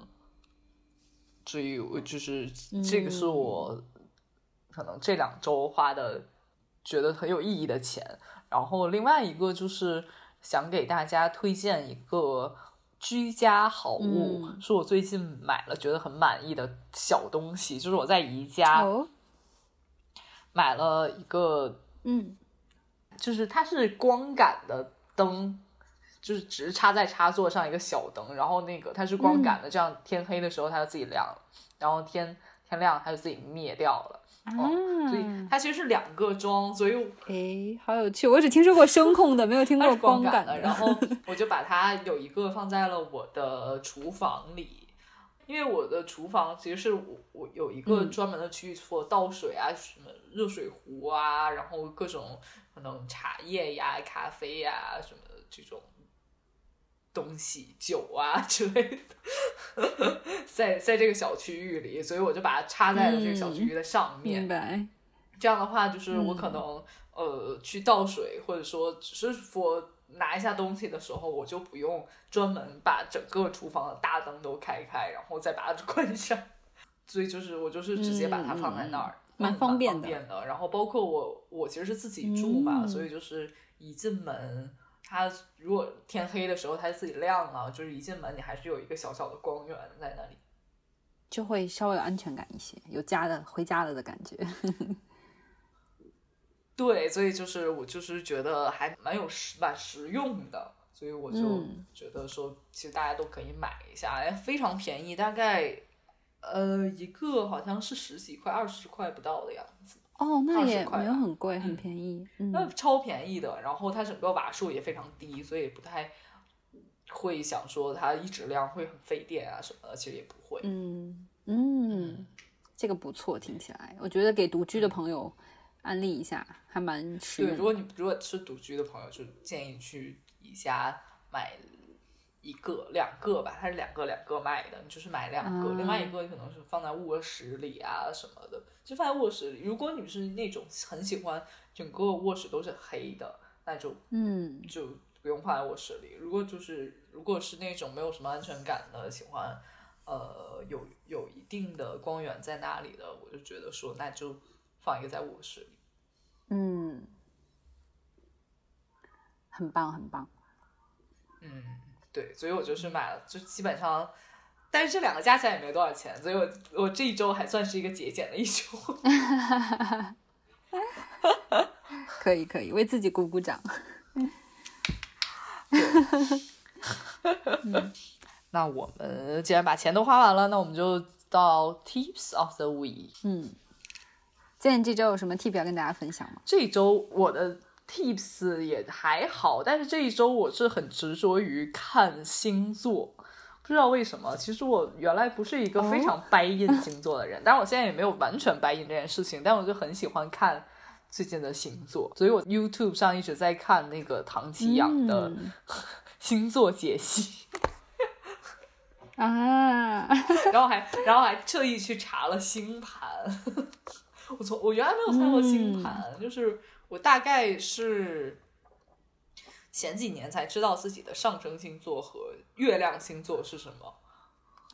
所以我就是这个是我可能这两周花的觉得很有意义的钱。然后另外一个就是想给大家推荐一个居家好物，嗯。是我最近买了觉得很满意的小东西，就是我在宜家哦，买了一个嗯。就是它是光感的灯，就是只是插在插座上一个小灯，然后那个它是光感的，这样天黑的时候它就自己亮了，然后天天亮它就自己灭掉了。哦，所以它其实是两个装，所以哎，好有趣！我只听说过声控的，没有听过光感的。然后我就把它有一个放在了我的厨房里，因为我的厨房其实是我我有一个嗯专门的区域做倒水啊，什么热水壶啊，然后各种可能茶叶呀、咖啡呀什么的这种东西、酒啊 [laughs] 之类的，在在这个小区域里，所以我就把它插在了这个小区域的上面。明白，这样的话，就是我嗯可能、呃去倒水，或者说只是说拿一下东西的时候，我就不用专门把整个厨房的大灯都开开，然后再把它关上。[laughs] 所以就是我就是直接把它放在那儿，嗯蛮嗯方便的。然后包括我我其实是自己住嘛，嗯所以就是一进门。它如果天黑的时候它自己亮了，就是一进门你还是有一个小小的光源在那里。就会稍微有安全感一些，有家的回家了的感觉。[laughs] 对，所以就是我就是觉得还蛮有实蛮实用的，所以我就嗯觉得说，其实大家都可以买一下，哎，非常便宜，大概呃一个好像是十几块、二十块不到的样子，哦，那20也没有很贵，很嗯便宜。嗯，那超便宜的。然后它整个瓦数也非常低，所以不太会想说它一质量会很费电啊什么的，其实也不会。嗯嗯，这个不错，听起来，我觉得给独居的朋友安利一下，还蛮实对，用的。如果你如果是独居的朋友，就建议去宜家买一个、两个吧，它是两个两个卖的，你就是买两个，啊另外一个可能是放在卧室里啊什么的，就放在卧室里。如果你是那种很喜欢整个卧室都是黑的，那就嗯就不用放在卧室里。如果就是如果是那种没有什么安全感的，喜欢呃有有一定的光源在那里的，我就觉得说那就放一个在卧室里。嗯，很棒很棒。嗯，对，所以我就是买了，就基本上，但是这两个加起来也没多少钱，所以我我这一周还算是一个节俭的一周。[laughs] [laughs] 可以可以，为自己鼓鼓掌。[laughs] 那我们既然把钱都花完了，那我们就到 Tips of the Week。嗯，今天这周有什么 tip 要跟大家分享吗？这周我的 Tips 也还好，但是这一周我是很执着于看星座，不知道为什么。其实我原来不是一个非常 buy in 星座的人，[laughs] 但是我现在也没有完全 buy in 这件事情，但我就很喜欢看最近的星座，所以我 YouTube 上一直在看那个唐奇阳的嗯 [laughs] 星座解析。啊，[laughs] 然后还然后还特意去查了星盘。我从我原来没有看过星盘，就是我大概是前几年才知道自己的上升星座和月亮星座是什么。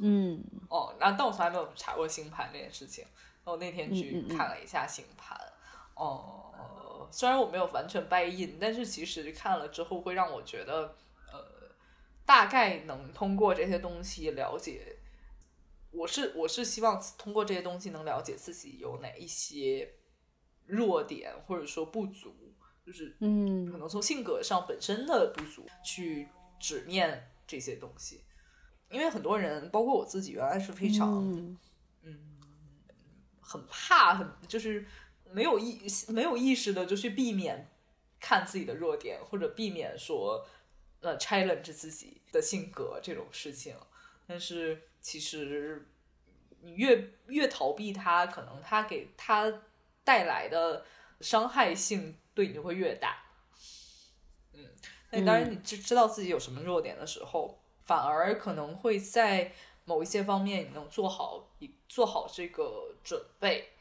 嗯哦，那但我从来没有查过星盘这件事情。我那天去看了一下星盘，哦、虽然我没有完全 buy in，但是其实看了之后会让我觉得，呃，大概能通过这些东西了解。我是我是希望通过这些东西能了解自己有哪一些弱点或者说不足，就是嗯可嗯能从性格上本身的不足去直面这些东西。因为很多人，包括我自己，原来是非常、嗯很怕，很就是没有意没有意识的就去避免看自己的弱点，或者避免说呃 challenge 自己的性格这种事情。但是其实你越越逃避它，可能它给它带来的伤害性对你就会越大。嗯，那当然，你知知道自己有什么弱点的时候，反而可能会在某一些方面你能做好一做好这个准备。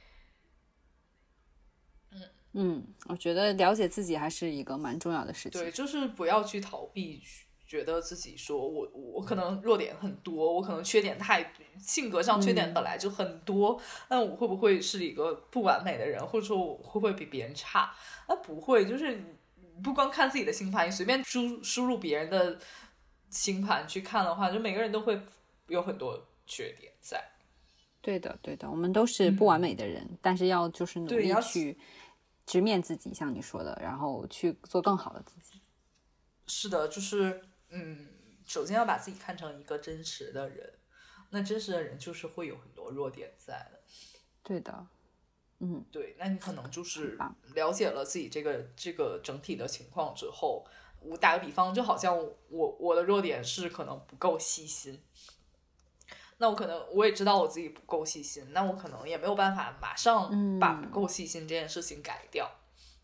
嗯，我觉得了解自己还是一个蛮重要的事情。对，就是不要去逃避，觉得自己说我我可能弱点很多，我可能缺点太性格上缺点本来就很多，那我会不会是一个不完美的人，或者说我会不会比别人差？那不会，就是不光看自己的星盘，你随便输输入别人的星盘去看的话，就每个人都会有很多缺点在。对的，对的，我们都是不完美的人，但是要就是努力去直面自己，像你说的，然后去做更好的自己。是的，就是嗯，首先要把自己看成一个真实的人，那真实的人就是会有很多弱点在的。对的，嗯对，那你可能就是了解了自己这个这个整体的情况之后，我打个比方，就好像我我的弱点是可能不够细心，那我可能我也知道我自己不够细心，那我可能也没有办法马上把不够细心这件事情改掉，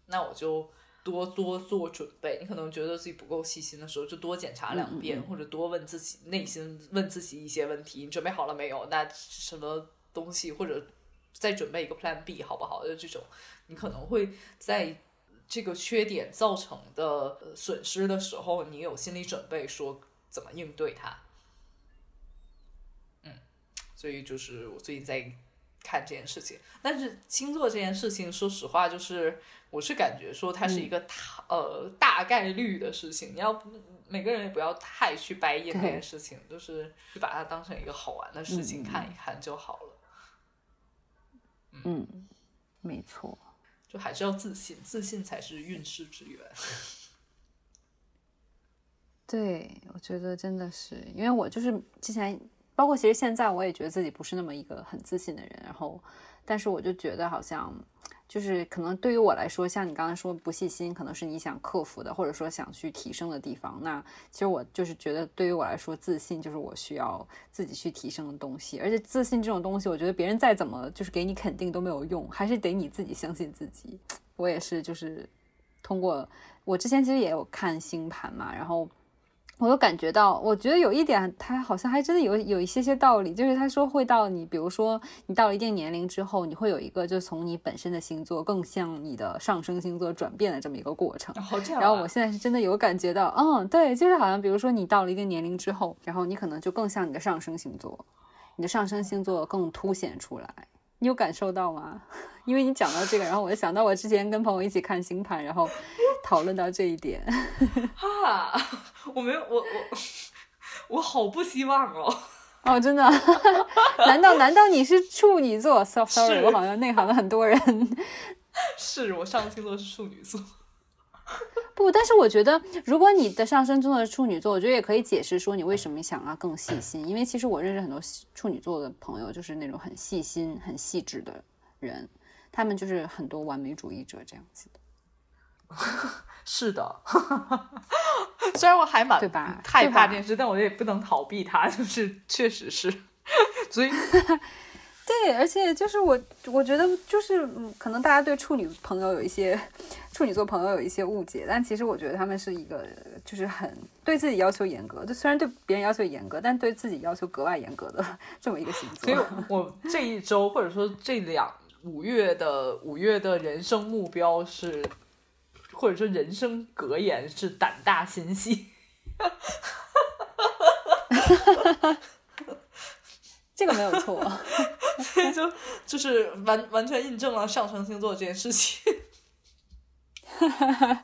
那我就多多做准备。你可能觉得自己不够细心的时候，就多检查两遍，或者多问自己内心问自己一些问题：你准备好了没有？那什么东西或者再准备一个 Plan B 好不好？就这种，你可能会在这个缺点造成的呃损失的时候，你有心理准备，说怎么应对它。嗯，所以就是我最近在看这件事情，但是星座这件事情，说实话，就是我是感觉说它是一个大、呃大概率的事情，你要不每个人也不要太去掰硬这件事情，就是就把它当成一个好玩的事情看一看就好了。嗯，没错。就还是要自信，自信才是运势之源。[laughs] 对，我觉得真的是，因为我就是之前，包括其实现在，我也觉得自己不是那么一个很自信的人。然后，但是我就觉得好像，就是可能对于我来说，像你刚刚说不细心，可能是你想克服的，或者说想去提升的地方。那其实我就是觉得，对于我来说，自信就是我需要自己去提升的东西。而且自信这种东西，我觉得别人再怎么就是给你肯定都没有用，还是得你自己相信自己。我也是，就是通过我之前其实也有看星盘嘛，然后。我有感觉到，我觉得有一点，他好像还真的有有一些些道理，就是他说会到你，比如说你到了一定年龄之后，你会有一个就从你本身的星座更像你的上升星座转变的这么一个过程。然后我现在是真的有感觉到，嗯，对，就是好像比如说你到了一定年龄之后，然后你可能就更像你的上升星座，你的上升星座更凸显出来。你有感受到吗？[laughs] 因为你讲到这个，然后我就想到我之前跟朋友一起看星盘，然后讨论到这一点。[laughs] 哈，我没有，我我我好不希望哦。[laughs] 哦，真的？难道难道你是处女座？Sorry，我好像内行了很多人。是我上星座是处女座。不，但是我觉得，如果你的上升座的处女座，我觉得也可以解释说你为什么想要更细心。因为其实我认识很多处女座的朋友，就是那种很细心、很细致的人，他们就是很多完美主义者这样子的。[laughs] 是的，[laughs] 虽然我还蛮对吧害怕这件事，但我也不能逃避它，就是确实是，所以。[laughs] 对，而且就是我，我觉得就是可能大家对处女朋友有一些处女座朋友有一些误解，但其实我觉得他们是一个就是很对自己要求严格，就虽然对别人要求严格，但对自己要求格外严格的这么一个星座。所以我这一周或者说这两五月的五月的人生目标是，或者说人生格言是胆大心细。哈哈哈哈哈哈这个没有错，[laughs] 就就是完完全印证了上升星座这件事情。[laughs]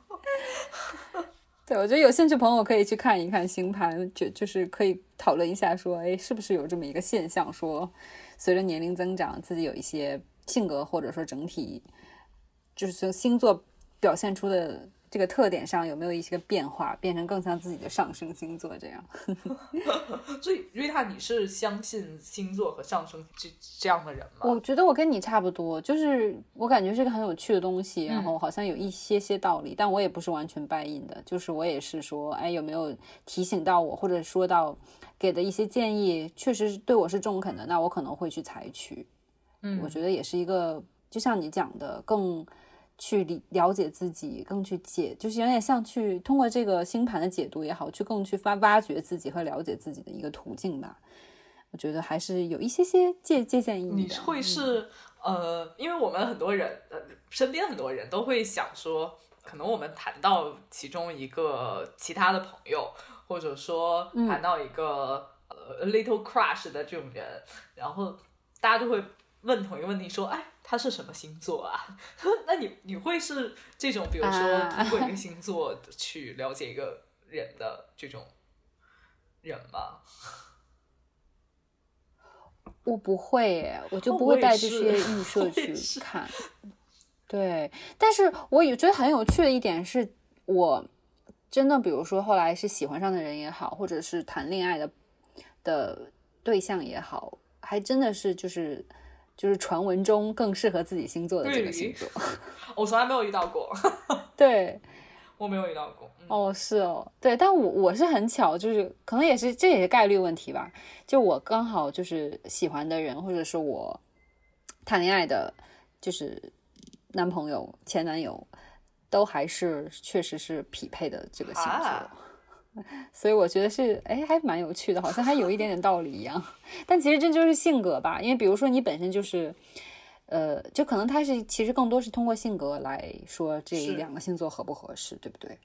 对，我觉得有兴趣朋友可以去看一看星盘，就就是可以讨论一下，说，哎，是不是有这么一个现象，说随着年龄增长，自己有一些性格或者说整体，就是从星座表现出的。这个特点上有没有一些个变化，变成更像自己的上升星座这样？[laughs] 所以瑞塔，你是相信星座和上升这这样的人吗？我觉得我跟你差不多，就是我感觉是个很有趣的东西，然后好像有一些些道理，但我也不是完全拜印的，就是我也是说，哎，有没有提醒到我，或者说到给的一些建议，确实对我是中肯的，那我可能会去采取。嗯，我觉得也是一个，就像你讲的，更。去理了解自己，更去解，就是有点像去通过这个星盘的解读也好，去更去发挖掘自己和了解自己的一个途径吧。我觉得还是有一些些借借鉴意义的。你会是呃，因为我们很多人，呃，身边很多人都会想说，可能我们谈到其中一个其他的朋友，或者说谈到一个呃 little crush 的这种人，然后大家就会问同一个问题，说，哎。他是什么星座啊？[laughs] 那你你会是这种，比如说通过一个星座去了解一个人的这种人吗？[laughs] 我不会，我就不会带这些 [laughs] 预设去看。对，但是我也觉得很有趣的一点是，我真的比如说后来是喜欢上的人也好，或者是谈恋爱的的对象也好，还真的是就是。就是传闻中更适合自己星座的这个星座，[laughs] 我从来没有遇到过。[laughs] 对，我没有遇到过。哦，是哦，对，但我我是很巧，就是可能也是这也是概率问题吧。就我刚好就是喜欢的人，或者是我谈恋爱的，就是男朋友、前男友，都还是确实是匹配的这个星座。所以我觉得是，哎，还蛮有趣的，好像还有一点点道理一样。[laughs] 但其实这就是性格吧，因为比如说你本身就是，呃，就可能他是其实更多是通过性格来说这两个星座合不合适，对不对？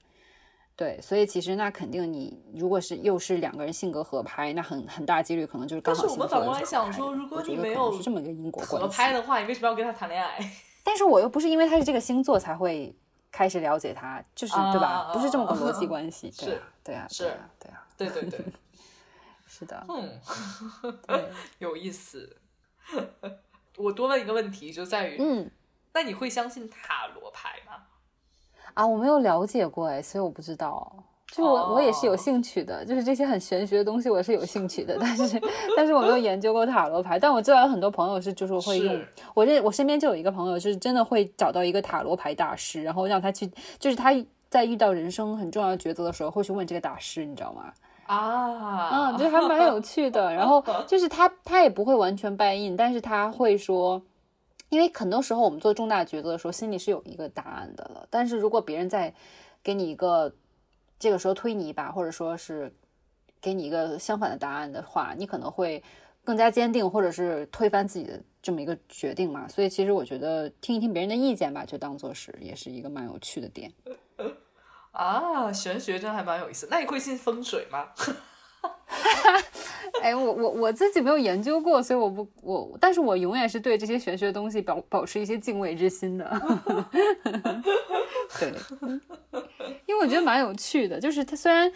对，所以其实那肯定你如果是又是两个人性格合拍，那很很大几率可能就是刚好。但是我们反过来想说，如果你没有这么一个因果关系合拍的话，你为什么要跟他谈恋爱？[laughs] 但是我又不是因为他是这个星座才会。开始了解他，就是对吧？不是这么个逻辑关系，啊，对啊，是，对啊，对对对，[laughs] 是的，嗯，[laughs] 有意思。[laughs] 我多问一个问题，就在于，嗯，那你会相信塔罗牌吗？啊，我没有了解过，哎，所以我不知道。就我我也是有兴趣的，就是这些很玄学的东西我是有兴趣的，但是但是我没有研究过塔罗牌，但我知道有很多朋友是就是会用，我认我身边就有一个朋友就是真的会找到一个塔罗牌大师，然后让他去，就是他在遇到人生很重要的抉择的时候会去问这个大师，你知道吗？啊，嗯，就还蛮有趣的。然后 [laughs] 就是他他也不会完全拜印，但是他会说，因为很多时候我们做重大抉择的时候心里是有一个答案的了，但是如果别人在给你一个。这个时候推你一把，或者说是给你一个相反的答案的话，你可能会更加坚定，或者是推翻自己的这么一个决定嘛。所以其实我觉得听一听别人的意见吧，就当做是也是一个蛮有趣的点。[laughs] 啊，玄学真还蛮有意思。那你会信风水吗？[laughs] 哎，我我我自己没有研究过，所以我不我，但是我永远是对这些玄学的东西保保持一些敬畏之心的。[laughs] 对，因为我觉得蛮有趣的，就是它虽然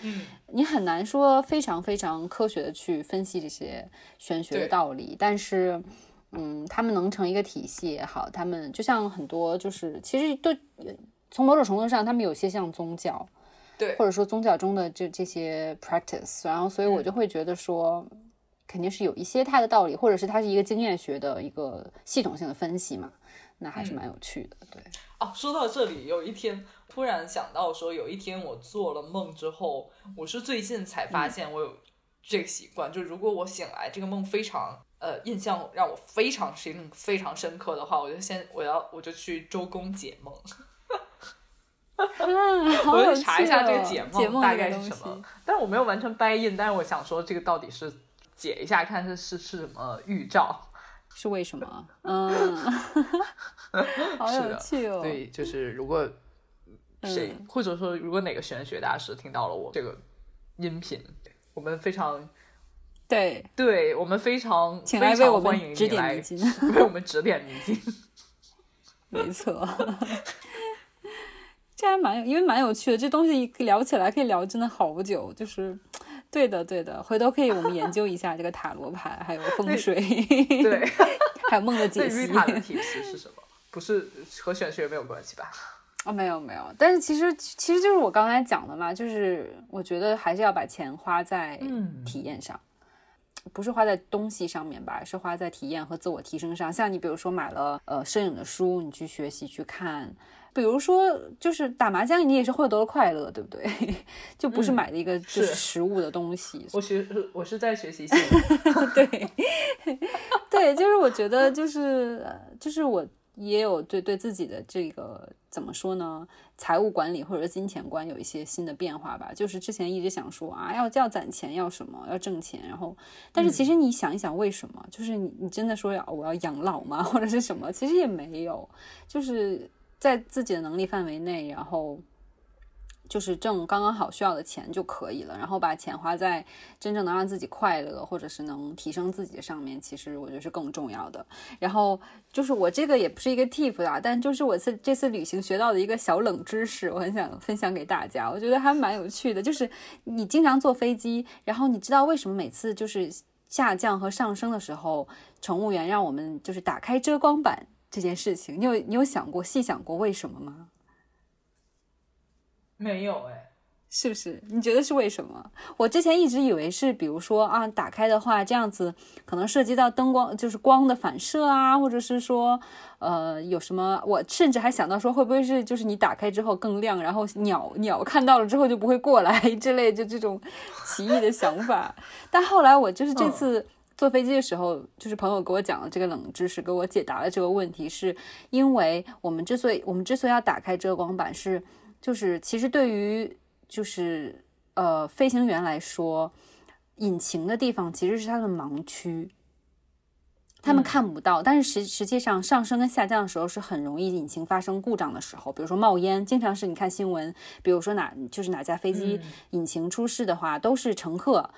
你很难说非常非常科学的去分析这些玄学的道理，但是嗯，他们能成一个体系也好，他们就像很多就是其实都从某种程度上，他们有些像宗教。对，或者说宗教中的这这些 practice，然后所以我就会觉得说，肯定是有一些它的道理，或者是它是一个经验学的一个系统性的分析嘛，那还是蛮有趣的。对，哦，说到这里，有一天突然想到说，有一天我做了梦之后，我是最近才发现我有这个习惯，就如果我醒来这个梦非常呃印象让我非常深非常深刻的话，我就先我要我就去周公解梦。[laughs] 我去查一下这个解梦大概是什么，但是我没有完全掰印，但是我想说这个到底是解一下，看是是是什么预兆，是为什么？嗯，[laughs] 好有趣哦。对，就是如果谁或者说如果哪个玄学大师听到了我这个音频，我们非常对，对我们非常请来为我们指点迷津，为我们指点迷津，[laughs] 没错。这还蛮有，因为蛮有趣的，这东西聊起来可以聊真的好久。就是，对的，对的，回头可以我们研究一下这个塔罗牌，还有风水，对，还有梦的解析。塔的体系是什么？不是和玄学没有关系吧？哦，没有没有，但是其实其实就是我刚才讲的嘛，就是我觉得还是要把钱花在体验上，不是花在东西上面吧，是花在体验和自我提升上。像你比如说买了呃摄影的书，你去学习去看。比如说，就是打麻将，你也是获得了快乐，对不对？[laughs] 就不是买的一个就是实物的东西。我学，我是在学习。[laughs] 对，对，就是我觉得，就是就是我也有对对自己的这个怎么说呢？财务管理或者金钱观有一些新的变化吧。就是之前一直想说啊，要要攒钱，要什么，要挣钱，然后，但是其实你想一想，为什么？就是你你真的说要我要养老吗？[laughs] 或者是什么？其实也没有，就是。在自己的能力范围内，然后就是挣刚刚好需要的钱就可以了，然后把钱花在真正能让自己快乐或者是能提升自己的上面，其实我觉得是更重要的。然后就是我这个也不是一个 tip 啊，但就是我次这次旅行学到的一个小冷知识，我很想分享给大家，我觉得还蛮有趣的。就是你经常坐飞机，然后你知道为什么每次就是下降和上升的时候，乘务员让我们就是打开遮光板？这件事情，你有你有想过、细想过为什么吗？没有哎，是不是？你觉得是为什么？我之前一直以为是，比如说啊，打开的话，这样子可能涉及到灯光，就是光的反射啊，或者是说，呃，有什么？我甚至还想到说，会不会是就是你打开之后更亮，然后鸟鸟看到了之后就不会过来 [laughs] 之类，就这种奇异的想法。但后来我就是这次。坐飞机的时候，就是朋友给我讲了这个冷知识，给我解答了这个问题，是因为我们之所以我们之所以要打开遮光板，是就是其实对于就是呃飞行员来说，引擎的地方其实是他的盲区，他们看不到。但是实实际上上升跟下降的时候是很容易引擎发生故障的时候，比如说冒烟，经常是你看新闻，比如说哪就是哪架飞机引擎出事的话，都是乘客。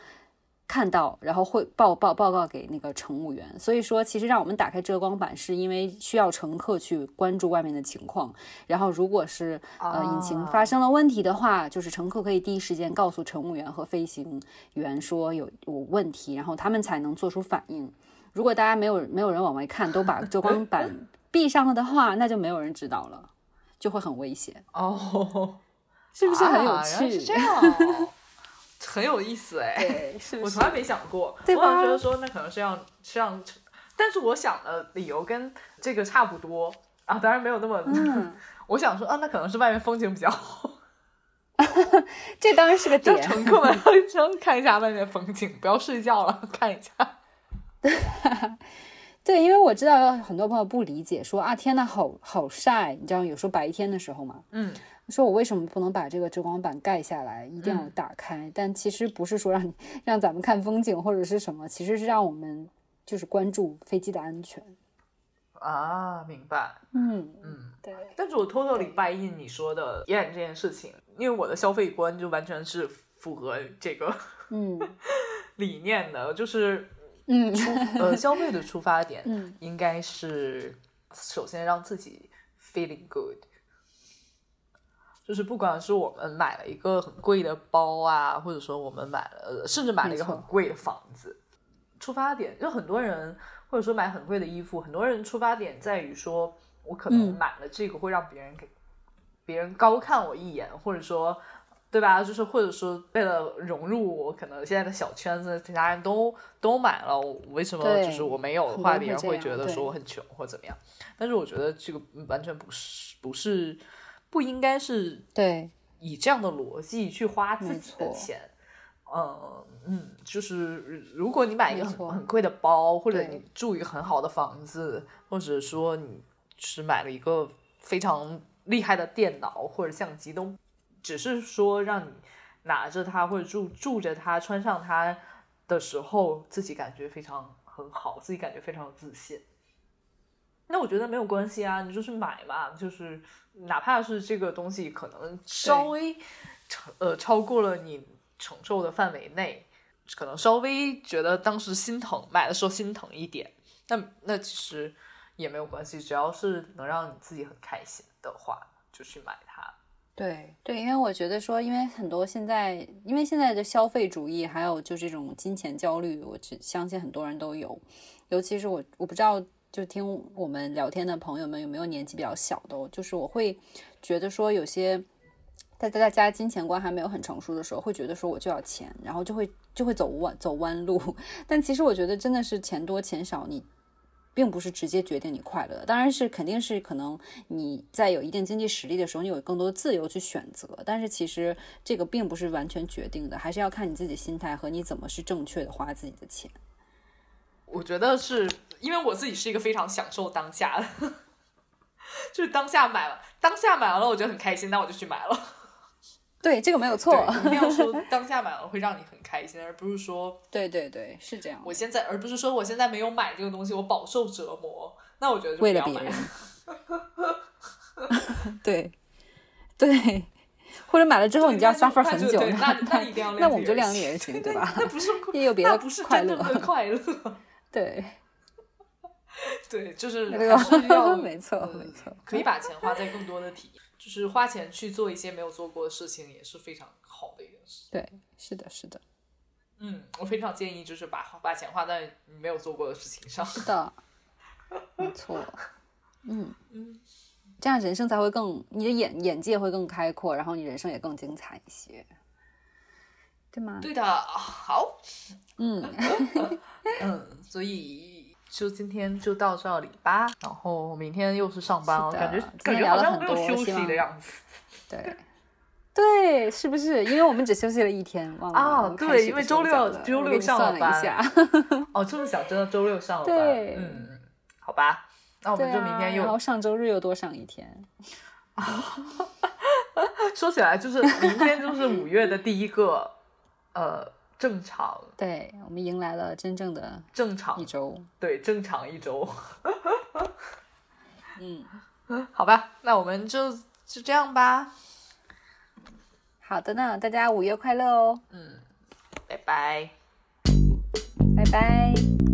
看到，然后会报报报告给那个乘务员。所以说，其实让我们打开遮光板，是因为需要乘客去关注外面的情况。然后，如果是呃引擎发生了问题的话，就是乘客可以第一时间告诉乘务员和飞行员说有有问题，然后他们才能做出反应。如果大家没有没有人往外看，都把遮光板闭上了的话，那就没有人知道了，就会很危险哦。是不是很有趣？这样。很有意思哎，我从来没想过，对我觉得说那可能是让是让，但是我想的理由跟这个差不多啊，当然没有那么，我想说啊，那可能是外面风景比较好，[laughs] 这当然是个 [laughs] 点，乘客们先看一下外面风景，不要睡觉了，看一下。[laughs] 对，因为我知道有很多朋友不理解，说啊天呐，好好晒，你知道有时候白天的时候嘛，嗯，说我为什么不能把这个遮光板盖下来，一定要嗯打开？但其实不是说让你让咱们看风景或者是什么，其实是让我们就是关注飞机的安全。啊，明白。嗯嗯，对，但是我 totally buy in 你说的演这件事情，因为我的消费观就完全是符合这个嗯 [laughs] 理念的，就是嗯出呃消费的出发点嗯应该是首先让自己 feeling good，就是不管是我们买了一个很贵的包啊，或者说我们买了呃甚至买了一个很贵的房子，出发点就很多人或者说买很贵的衣服，很多人出发点在于说我可能嗯买了这个会让别人给别人高看我一眼，或者说。对吧？就是或者说为了融入我可能现在的小圈子，其他人都都买了，我为什么就是我没有的话，别人会觉得说我很穷或怎么样？但是我觉得这个完全不是不是不应该是对，以这样的逻辑去花自己的钱。嗯嗯，就是如果你买一个很很贵的包，或者你住一个很好的房子，或者说你是买了一个非常厉害的电脑或者相机，都只是说让你拿着它或者住住着它、穿上它的时候，自己感觉非常很好，自己感觉非常有自信。那我觉得没有关系啊，你就去买嘛，就是哪怕是这个东西可能稍微超呃超过了你承受的范围内，可能稍微觉得当时心疼，买的时候心疼一点，那那其实也没有关系，只要是能让你自己很开心的话，就去买它。对对，因为我觉得说，因为很多现在，因为现在的消费主义，还有就这种金钱焦虑，我只相信很多人都有。尤其是我，我不知道，就听我们聊天的朋友们有没有年纪比较小的哦，就是我会觉得说，有些在大家金钱观还没有很成熟的时候，会觉得说我就要钱，然后就会就会走弯走弯路。[laughs] 但其实我觉得真的是钱多钱少，你并不是直接决定你快乐的，当然是肯定是可能你在有一定经济实力的时候，你有更多的自由去选择，但是其实这个并不是完全决定的，还是要看你自己心态和你怎么是正确的花自己的钱。我觉得是因为我自己是一个非常享受当下的，[laughs] 就是当下买了，当下买完了我觉得很开心，那我就去买了。对，这个没有错。对，一定要说 [laughs] 当下买了会让你很开心，而不是说对对对，是这样。我现在，而不是说我现在没有买这个东西，我饱受折磨。那我觉得就为了别人。[laughs] 对对，或者买了之后你就要 suffer 很久，那那那我们就量量力而行，对吧？那不是也有别的那不是快乐快乐。对，[laughs] 对，就是那个还是要 [laughs] 没错嗯没错可以把钱花在更多的体验，就是花钱去做一些没有做过的事情，也是非常好的一件事。对，是的，是的，嗯，我非常建议就是把把钱花在你没有做过的事情上。是的，[laughs] 没错。嗯嗯，这样人生才会更，你的眼眼界会更开阔，然后你人生也更精彩一些，对吗？对的，好，嗯，嗯，所以就今天就到这里吧。然后明天又是上班了，感觉感觉好像很多休息的样子。[laughs] 对。对，是不是？因为我们只休息了一天，忘了啊我们开对因为周六周六上了班 [laughs] 哦，这么想，真的周六上了班。对嗯，好吧，那我们就明天又、然后上周日又多上一天，[laughs] 说起来，就是明天就是五月的第一个呃正常对我们迎来了真正的正常一周。对正常一周。嗯，[laughs] 好吧，那我们就就这样吧。好的呢，大家五月快乐哦，嗯，拜拜。拜拜。